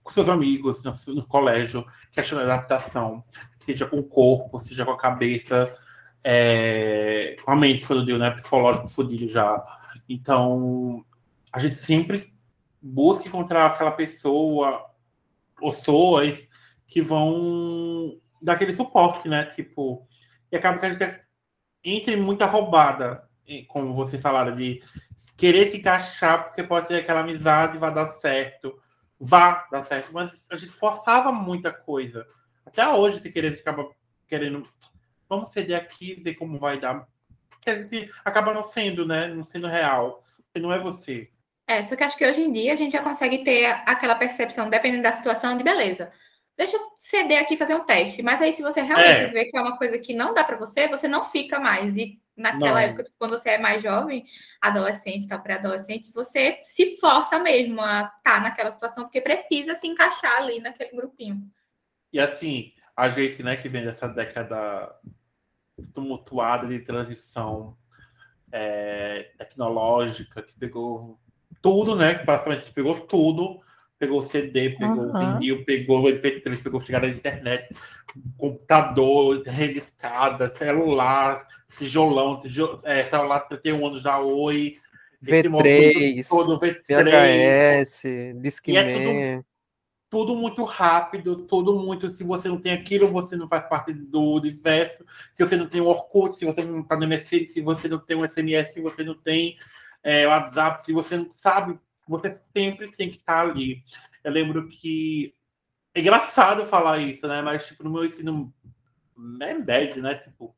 com seus amigos, no, no colégio, questão da adaptação, seja com o corpo, seja com a cabeça, é, com a mente, quando eu digo, né, psicológico fudido já. Então, a gente sempre busca encontrar aquela pessoa pessoas que vão dar aquele suporte, né? Tipo, e acaba que a gente entra em muita roubada, como vocês falaram, de querer se encaixar, porque pode ser aquela amizade vai dar certo, vá dar certo, mas a gente forçava muita coisa. Até hoje, se querer, acaba querendo, vamos ceder aqui, ver como vai dar. Porque a gente acaba não sendo, né? Não sendo real. Porque não é você. É, só que acho que hoje em dia a gente já consegue ter aquela percepção, dependendo da situação, de beleza. Deixa eu ceder aqui e fazer um teste. Mas aí, se você realmente É. vê que é uma coisa que não dá pra você, você não fica mais. E naquela Não. época, quando você é mais jovem, adolescente, tá, pré-adolescente, você se força mesmo a estar naquela situação, porque precisa se encaixar ali naquele grupinho. E assim, a gente, né, que vem dessa década tumultuada de transição é, tecnológica, que pegou tudo, né? Que basicamente pegou tudo. Pegou CD, pegou Aham. vinil, pegou MP3, pegou chegada da internet, computador, rede escada, celular, tijolão, tijo- é, celular 31 anos da Oi. esse movimento V3, todo, V3, VHS, Discman. É tudo muito rápido, tudo muito. Se você não tem aquilo, você não faz parte do universo. Se você não tem o Orkut, se você não está no MSN, se você não tem o SMS, se você não tem é, o WhatsApp, se você não sabe, você sempre tem que estar ali. Eu lembro que é engraçado falar isso, né? Mas tipo no meu ensino é médio, né? Tipo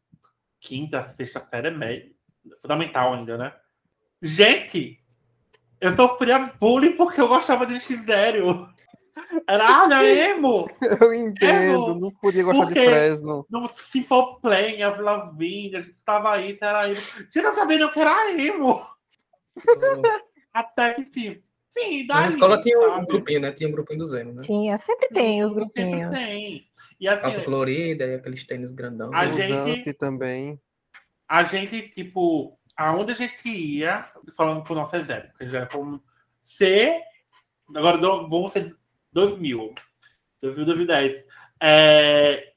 quinta, sexta série é médio, fundamental ainda, né? Gente, eu sofria bullying porque eu gostava de X-Zero. Era, ah, não é emo! [LAUGHS] Eu entendo, bom. não podia gostar de Porque- Fresno. No Simple Plan, a Vinda, a gente tava aí, era emo. Você não sabia não que era emo! [LAUGHS] Até que, enfim. Sim, daí, Na escola tinha um grupinho, né? Tinha um grupinho do Zeno, né? Tinha, sempre tem os Sempre grupinhos. tem. E assim, Calça colorida e aqueles tênis grandão. A gente- também. a gente, tipo, aonde a gente ia, falando pro nosso exemplo, que já fomos ser, agora do- vamos ser 2000, 2000, 2010. É,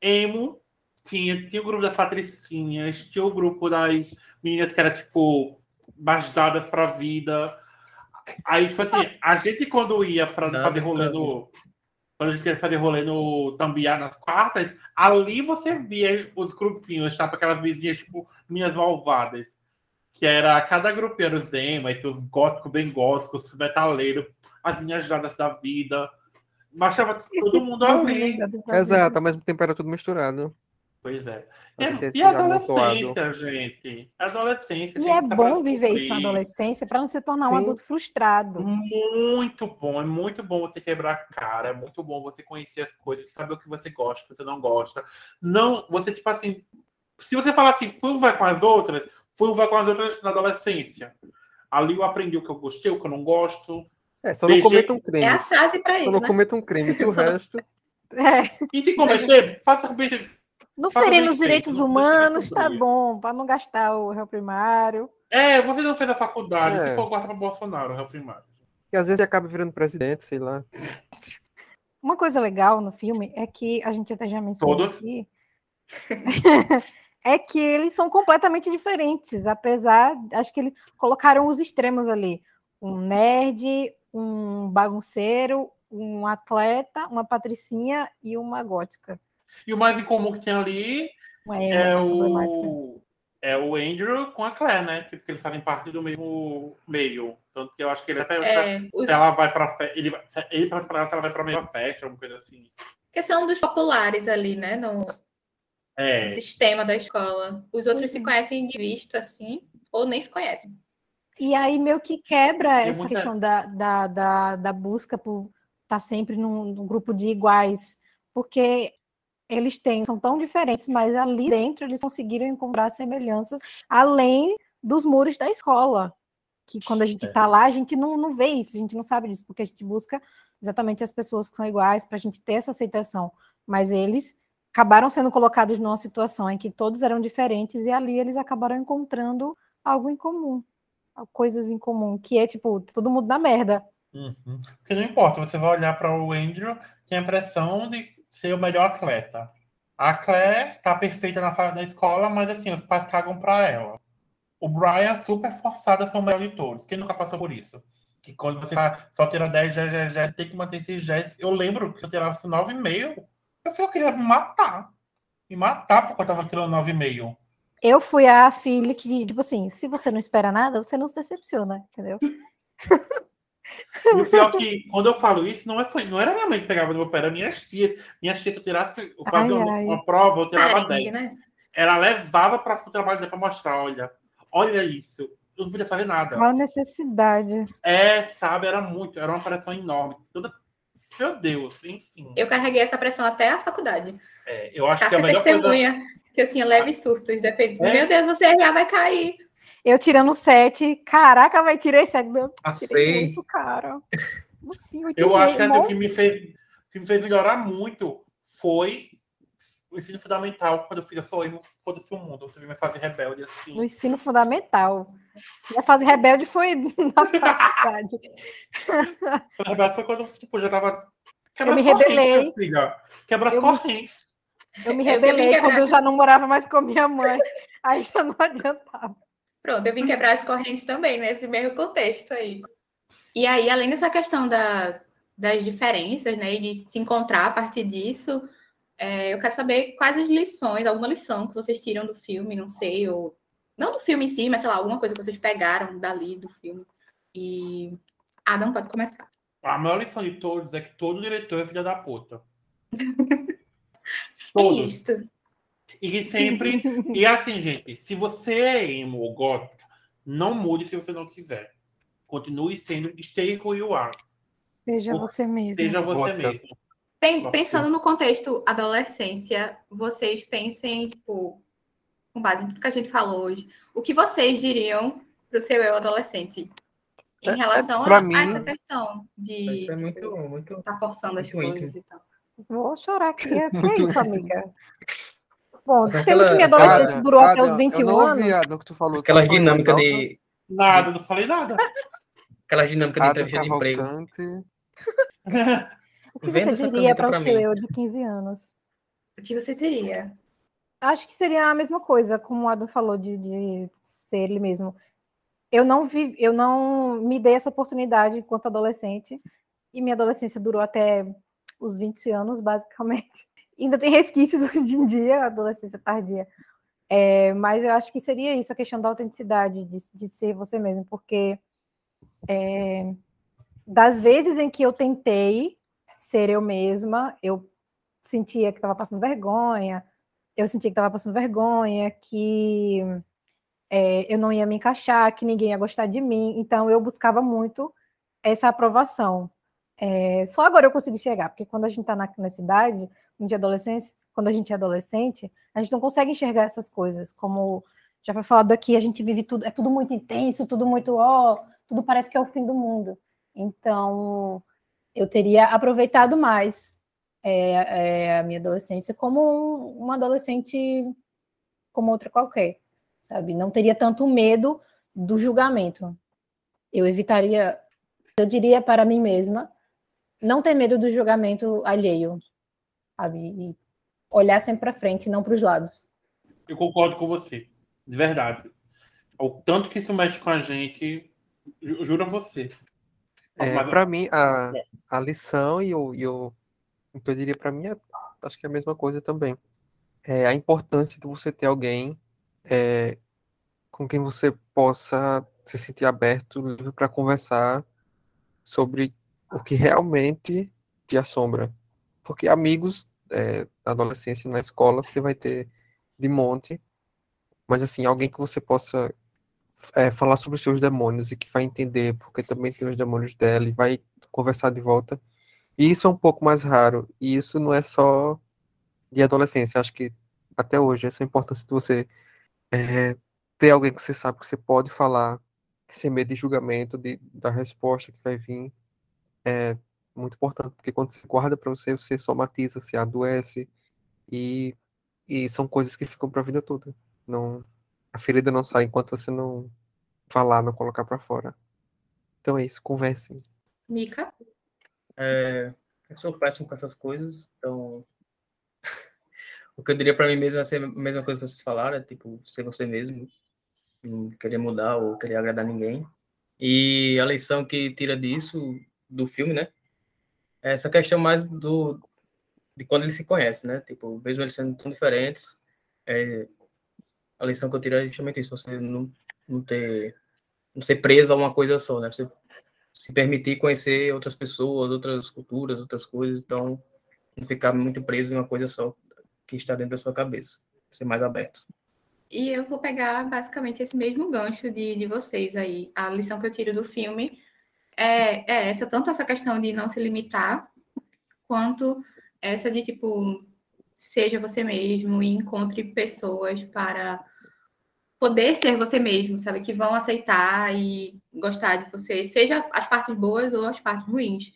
emo, tinha, tinha o grupo das patricinhas, tinha o grupo das meninas que era, tipo, bastadas pra vida. Aí, tipo assim, a gente quando ia pra Dadas fazer rolê no... Quando a gente ia fazer rolê no Tambiá nas quartas, ali você via os grupinhos, sabe? Aquelas vizinhas, tipo, minhas malvadas. Que era cada grupinho, era os emo, aí tinha os góticos bem góticos, os metaleiros, as minhas jadas da vida. Mas tava todo mundo ali. Exato, ao mesmo tempo era tudo misturado. Pois é. E, e adolescência, gente? Adolescência. E gente, é tá bom viver isso na adolescência para não se tornar um Sim. adulto frustrado. Muito bom, é muito bom você quebrar a cara, é muito bom você conhecer as coisas, saber o que você gosta, o que você não gosta. Não, você, tipo assim, se você falar assim, fui um vai com as outras, fui um vai com as outras na adolescência. Ali eu aprendi o que eu gostei, o que eu não gosto. É, só não Deixa- cometam É a fase pra Só isso, não né? cometam crimes. Se o [LAUGHS] Só- resto. É, E se cometer, faça com bem. Não ferindo bem os direitos não humanos, tá bom, para não gastar o réu primário. É, você não fez a faculdade, É. se for guarda para Bolsonaro, o primário. E às vezes você acaba virando presidente, sei lá. Uma coisa legal no filme é que a gente até já mencionou Todos? aqui. [LAUGHS] é que eles são completamente diferentes, apesar, acho que eles colocaram os extremos ali. Um nerd, um bagunceiro, um atleta, uma patricinha e uma gótica. E o mais incomum que tem ali Uma é o, é o Andrew com a Claire, né? Tipo, eles fazem parte do mesmo meio. Tanto que eu acho que ele até. É, os Se ela vai pra festa. Ele, vai- se ele vai pra se ela vai pra mesma festa, alguma coisa assim. que são dos populares ali, né? No É. sistema da escola. Os outros se Uhum. conhecem de vista, assim, ou nem se conhecem. E aí meio que quebra Tem essa muita- questão da, da, da, da busca por estar sempre num, num grupo de iguais, porque eles têm, são tão diferentes, mas ali dentro eles conseguiram encontrar semelhanças além dos muros da escola. Que quando a gente É. está lá, a gente não, não vê isso, a gente não sabe disso, porque a gente busca exatamente as pessoas que são iguais para a gente ter essa aceitação. Mas eles acabaram sendo colocados numa situação em que todos eram diferentes e ali eles acabaram encontrando algo em comum, coisas em comum, que é tipo, todo mundo na merda. Uhum. Porque não importa, você vai olhar para o Andrew, tem a impressão de ser o melhor atleta. A Claire tá perfeita na da escola, mas assim, os pais cagam para ela. O Brian, super forçado a ser o melhor de todos. Quem nunca passou por isso? Que quando você tá- só tira 10, já, já, já tem que manter esses 10. Eu lembro que eu tirava 9,5. Eu falei, eu queria me matar. Me matar porque eu tava tirando 9,5. Eu fui a filha que, tipo assim, se você não espera nada, você não se decepciona, entendeu? [LAUGHS] E o pior é que, quando eu falo isso, não, é, foi- não era minha mãe que pegava no meu pé, era minhas tias. Minhas tias, se eu tirasse, eu fazia Ai, uma, ai. uma prova, eu tirava Carinho, 10. né? Ela levava para o trabalho para mostrar, olha, olha isso. Eu não podia fazer nada. Qual a necessidade? É, sabe, era muito, era uma pressão enorme. Toda... Meu Deus, enfim. Eu carreguei essa pressão até a faculdade. É, eu acho que a Cássia melhor coisa. testemunha que eu tinha leves surtos. Depende. É? Meu Deus, você já vai cair. Eu tirando sete, caraca, vai tirei sete, meu, tirei muito, assim, oito Eu e acho que assim, o que me fez, que me fez melhorar muito foi o ensino fundamental, quando eu fiz, eu sou emo, foda-se o mundo, você me fazer rebelde assim. no ensino fundamental. Minha fase rebelde foi [LAUGHS] na faculdade. Na verdade, foi quando tipo, eu já tava. Eu me rebelei. minha filha. Quebra as Eu me- correntes. Eu me Eu vim rebelei quebrar. quando eu já não morava mais com a minha mãe. Aí já não [LAUGHS] adiantava. Pronto, eu vim quebrar as correntes também, nesse mesmo contexto aí. E aí, além dessa questão da, das diferenças, né, e de se encontrar a partir disso, é, eu quero saber quais as lições, alguma lição que vocês tiram do filme, não sei, ou não do filme em si, mas sei lá, alguma coisa que vocês pegaram dali do filme. E Adam pode começar. A maior lição de todos é que todo diretor é filha da puta. [LAUGHS] É Todos. isto. E que sempre. e assim, gente, se você é emo ou gótica, não mude se você não quiser. Continue sendo stay who you are. Seja você mesmo. Seja você Gótica. mesmo. Nossa. Pensando no contexto adolescência, vocês pensem, tipo, com base em tudo que a gente falou hoje, o que vocês diriam para o seu eu adolescente em É, é, relação pra a, a mim- essa questão de Isso é muito, tipo, muito. tá forçando as muito coisas e tal. Vou chorar aqui. É que é isso, amiga. [LAUGHS] Bom, Mas temos que minha aquela- adolescência durou até os Adam, 21 eu não ouvi, anos. O que tu falou. voz dinâmicas alta. de. Nada, não falei nada. [LAUGHS] Aquelas dinâmicas de entrevista de emprego. O que Venda você diria para o seu eu de 15 anos? O que você diria? Acho que seria a mesma coisa, como o Adam falou, de, de ser ele mesmo. Eu não vi, eu não me dei essa oportunidade enquanto adolescente, e minha adolescência durou até os 20 anos, basicamente. Ainda tem resquícios [LAUGHS] hoje em dia, adolescência tardia. É, mas eu acho que seria isso, a questão da autenticidade, de, de ser você mesmo, porque é, das vezes em que eu tentei ser eu mesma, eu sentia que estava passando vergonha, eu sentia que estava passando vergonha, que é, eu não ia me encaixar, que ninguém ia gostar de mim. Então eu buscava muito essa aprovação. É, só agora eu consegui chegar, porque quando a gente está nessa idade, de adolescência, quando a gente é adolescente, a gente não consegue enxergar essas coisas. Como já foi falado aqui, a gente vive tudo, é tudo muito intenso, tudo muito, ó, tudo parece que é o fim do mundo. Então eu teria aproveitado mais é, é, a minha adolescência como um- uma adolescente como outra qualquer, sabe? Não teria tanto medo do julgamento. Eu evitaria, eu diria para mim mesma, não ter medo do julgamento alheio, sabe? E olhar sempre para frente, não para os lados. Eu concordo com você. De verdade. O tanto que isso mexe com a gente, ju- juro a você. É, Mas- para mim, a, a lição e o, e o, o que eu diria para mim, é, acho que é a mesma coisa também. É a importância de você ter alguém é, com quem você possa se sentir aberto, livre para conversar sobre o que realmente te assombra. Porque amigos é, adolescência, na escola, você vai ter de monte, mas assim, alguém que você possa é, falar sobre os seus demônios e que vai entender, porque também tem os demônios dela e vai conversar de volta. E isso é um pouco mais raro. E isso não é só de adolescência. Acho que até hoje, essa importância de você é, ter alguém que você sabe que você pode falar sem medo de julgamento, de, da resposta que vai vir, é muito importante. Porque quando você guarda para você, você somatiza, você adoece. E, e são coisas que ficam pra vida toda. Não, a ferida não sai enquanto você não falar, não colocar pra fora. Então é isso, conversem. Mica? É, eu sou péssimo com essas coisas, então. [LAUGHS] o que eu diria pra mim mesmo é ser a mesma coisa que vocês falaram, é tipo, ser você mesmo, não querer mudar ou querer agradar ninguém. E a lição que tira disso, do filme, né? Essa questão mais do de quando eles se conhecem, né? Tipo, mesmo eles sendo tão diferentes, é, a lição que eu tiro é justamente isso, você não, não ter não ser preso a uma coisa só, né? Você se permitir conhecer outras pessoas, outras culturas, outras coisas, então não ficar muito preso em uma coisa só que está dentro da sua cabeça, ser mais aberto. E eu vou pegar basicamente esse mesmo gancho de, de vocês aí. A lição que eu tiro do filme é, é essa, tanto essa questão de não se limitar, quanto essa de tipo, seja você mesmo e encontre pessoas para poder ser você mesmo, sabe? Que vão aceitar e gostar de você, seja as partes boas ou as partes ruins.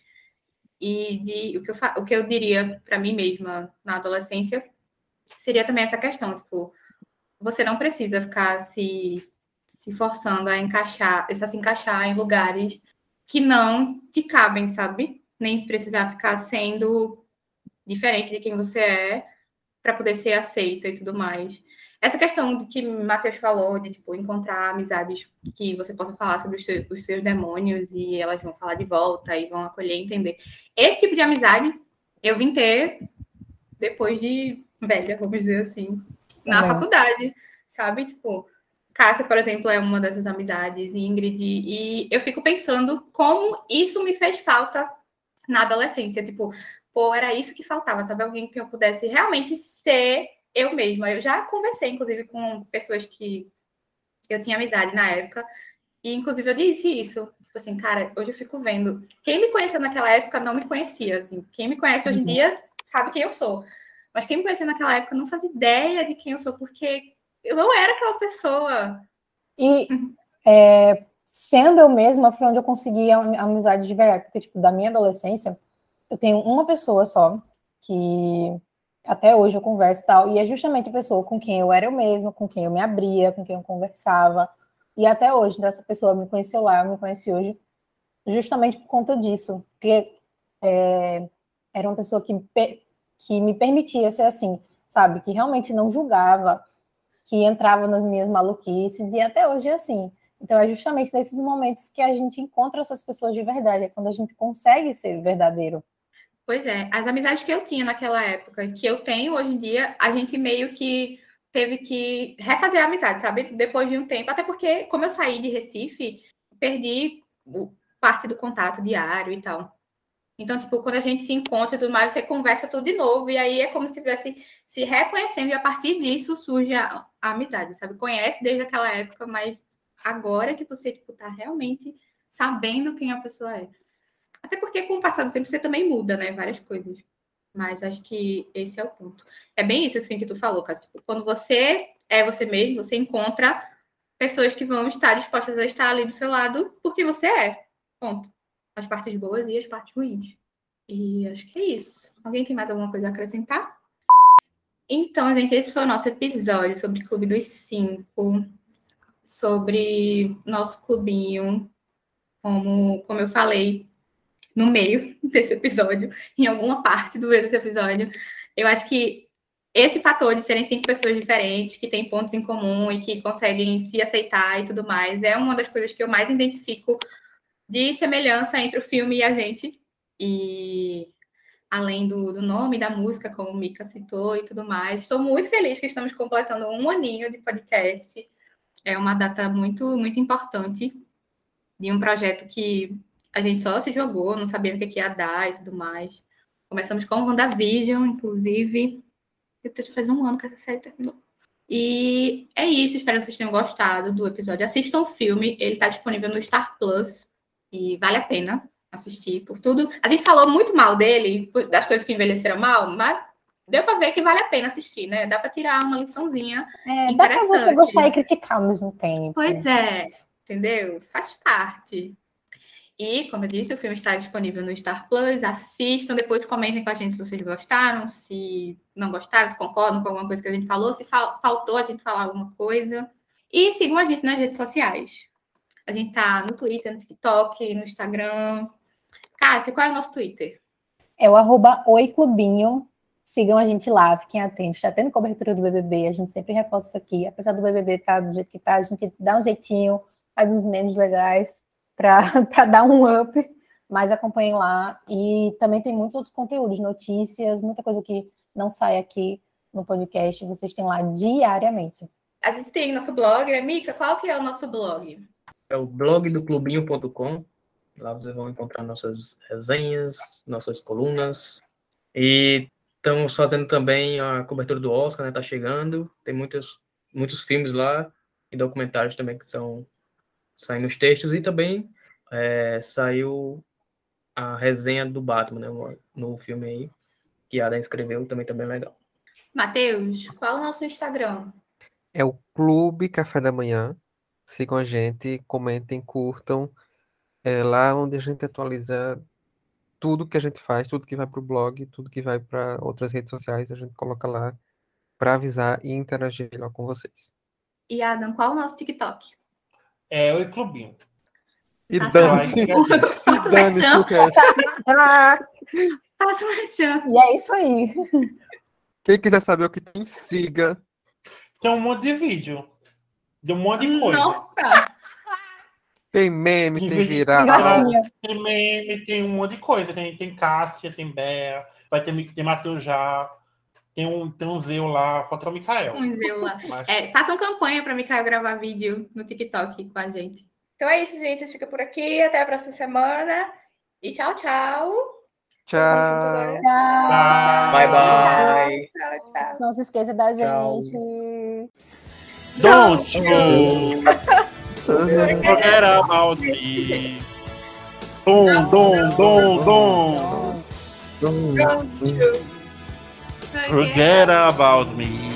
E de, o, que eu, o que eu diria para mim mesma na adolescência seria também essa questão, tipo, você não precisa ficar se, se forçando a encaixar, a se encaixar em lugares que não te cabem, sabe? Nem precisar ficar sendo diferente de quem você é para poder ser aceita e tudo mais. Essa questão que o Matheus falou, de tipo, encontrar amizades que você possa falar sobre os seus, os seus demônios e elas vão falar de volta e vão acolher e entender. Esse tipo de amizade eu vim ter depois de velha, vamos dizer assim, na Também. faculdade, sabe? Tipo, Cássia, por exemplo, é uma dessas amizades, Ingrid, e eu fico pensando como isso me fez falta na adolescência. Tipo, pô, era isso que faltava, sabe? Alguém que eu pudesse realmente ser eu mesma. Eu já conversei, inclusive, com pessoas que eu tinha amizade na época, e inclusive eu disse isso. Tipo assim, cara, hoje eu fico vendo. Quem me conheceu naquela época não me conhecia, assim. Quem me conhece hoje em Uhum. dia sabe quem eu sou. Mas quem me conhecia naquela época não fazia ideia de quem eu sou, porque eu não era aquela pessoa. E é, sendo eu mesma, foi onde eu consegui a amizade de verdade. Porque, tipo, da minha adolescência, eu tenho uma pessoa só que até hoje eu converso e tal, e é justamente a pessoa com quem eu era eu mesma, com quem eu me abria, com quem eu conversava. E até hoje, então, essa pessoa me conheceu lá, me conhece hoje, justamente por conta disso. Porque é, era uma pessoa que, que me permitia ser assim, sabe? Que realmente não julgava, que entrava nas minhas maluquices, e até hoje é assim. Então, é justamente nesses momentos que a gente encontra essas pessoas de verdade, é quando a gente consegue ser verdadeiro. Pois é, as amizades que eu tinha naquela época, que eu tenho hoje em dia, a gente meio que teve que refazer a amizade, sabe? Depois de um tempo, até porque, como eu saí de Recife, perdi parte do contato diário e tal. Então, tipo, quando a gente se encontra e tudo mais, você conversa tudo de novo, e aí é como se estivesse se reconhecendo, e a partir disso surge a, a amizade, sabe? Conhece desde aquela época, mas agora que você, tipo, tá realmente sabendo quem a pessoa é. Até porque com o passar do tempo você também muda, né? Várias coisas. Mas acho que esse é o ponto. É bem isso assim, que tu falou, Cássio. Tipo, quando você é você mesmo, você encontra pessoas que vão estar dispostas a estar ali do seu lado porque você é. Ponto. As partes boas e as partes ruins. E acho que é isso. Alguém tem mais alguma coisa a acrescentar? Então, gente, esse foi o nosso episódio sobre Clube dos Cinco, sobre nosso clubinho, como, como eu falei no meio [LAUGHS] desse episódio, em alguma parte do meio desse episódio. Eu acho que esse fator de serem cinco pessoas diferentes, que têm pontos em comum e que conseguem se aceitar e tudo mais, é uma das coisas que eu mais identifico de semelhança entre o filme e a gente. E além do, do nome da música, como o Mika citou e tudo mais, estou muito feliz que estamos completando um aninho de podcast. É uma data muito, muito importante de um projeto que a gente só se jogou, não sabia o que que ia dar e tudo mais. Começamos com o WandaVision, inclusive. Tô- faz um ano que essa série terminou. E é isso, espero que vocês tenham gostado do episódio. Assistam o filme, ele tá disponível no Star Plus e vale a pena assistir por tudo. A gente falou muito mal dele, das coisas que envelheceram mal, mas deu pra ver que vale a pena assistir, né? Dá pra tirar uma liçãozinha. É, dá pra você gostar e criticar ao mesmo tempo. Pois é, entendeu? Faz parte. E, como eu disse, o filme está disponível no Star Plus. Assistam, depois comentem com a gente se vocês gostaram, se não gostaram, se concordam com alguma coisa que a gente falou, se fal- faltou a gente falar alguma coisa. E sigam a gente nas redes sociais. A gente tá no Twitter, no TikTok, no Instagram. Cássia, qual é o nosso Twitter? É o arroba Oi Clubinho. Sigam a gente lá, fiquem atentos. Está tendo cobertura do BBB, a gente sempre reforça isso aqui. Apesar do BBB estar do jeito que está, a gente dá um jeitinho, faz os memes legais para [LAUGHS] dar um up. Mas acompanhem lá. E também tem muitos outros conteúdos, notícias, muita coisa que não sai aqui no podcast. Vocês têm lá diariamente. A gente tem nosso blog, né? Mica, qual que é o nosso blog? É o blog do clubinho.com. Lá vocês vão encontrar nossas resenhas, nossas colunas. E estamos fazendo também a cobertura do Oscar, né? Tá chegando. Tem muitos, muitos filmes lá e documentários também que estão saindo os textos. E também é, saiu a resenha do Batman, né? No, no filme aí, que a Adam escreveu, também tá bem legal. Matheus, qual é o nosso Instagram? É o Clube Café da Manhã. Sigam a gente, comentem, curtam. É lá onde a gente atualiza tudo que a gente faz, tudo que vai para o blog, tudo que vai para outras redes sociais, a gente coloca lá para avisar e interagir lá com vocês. E Adam, qual é o nosso TikTok? É o Clubinho. E dane-se, like, [LAUGHS] e dane-se o cast. Ah, Faça uma chance. e é isso aí. Quem quiser saber o que tem, siga. Tem um monte de vídeo. De um monte de coisa. Nossa! Tem meme, Em tem de- virada. Gracinha. Tem meme, tem um monte de coisa. Tem, tem Cássia, tem Bea, vai ter, tem Matheus já. Tem um, tem um Zeu lá, falta o Mikael. Um zelo lá. Mas- É, façam campanha para Micael gravar vídeo no TikTok com a gente. Então é isso, gente. A gente fica por aqui. Até a próxima semana. E tchau, tchau. Tchau. Tchau. Bye, bye. Tchau, tchau. Não se esqueça da Tchau. Don't you forget about me. Dom, dom, dom, dom. Don't you Forget about me.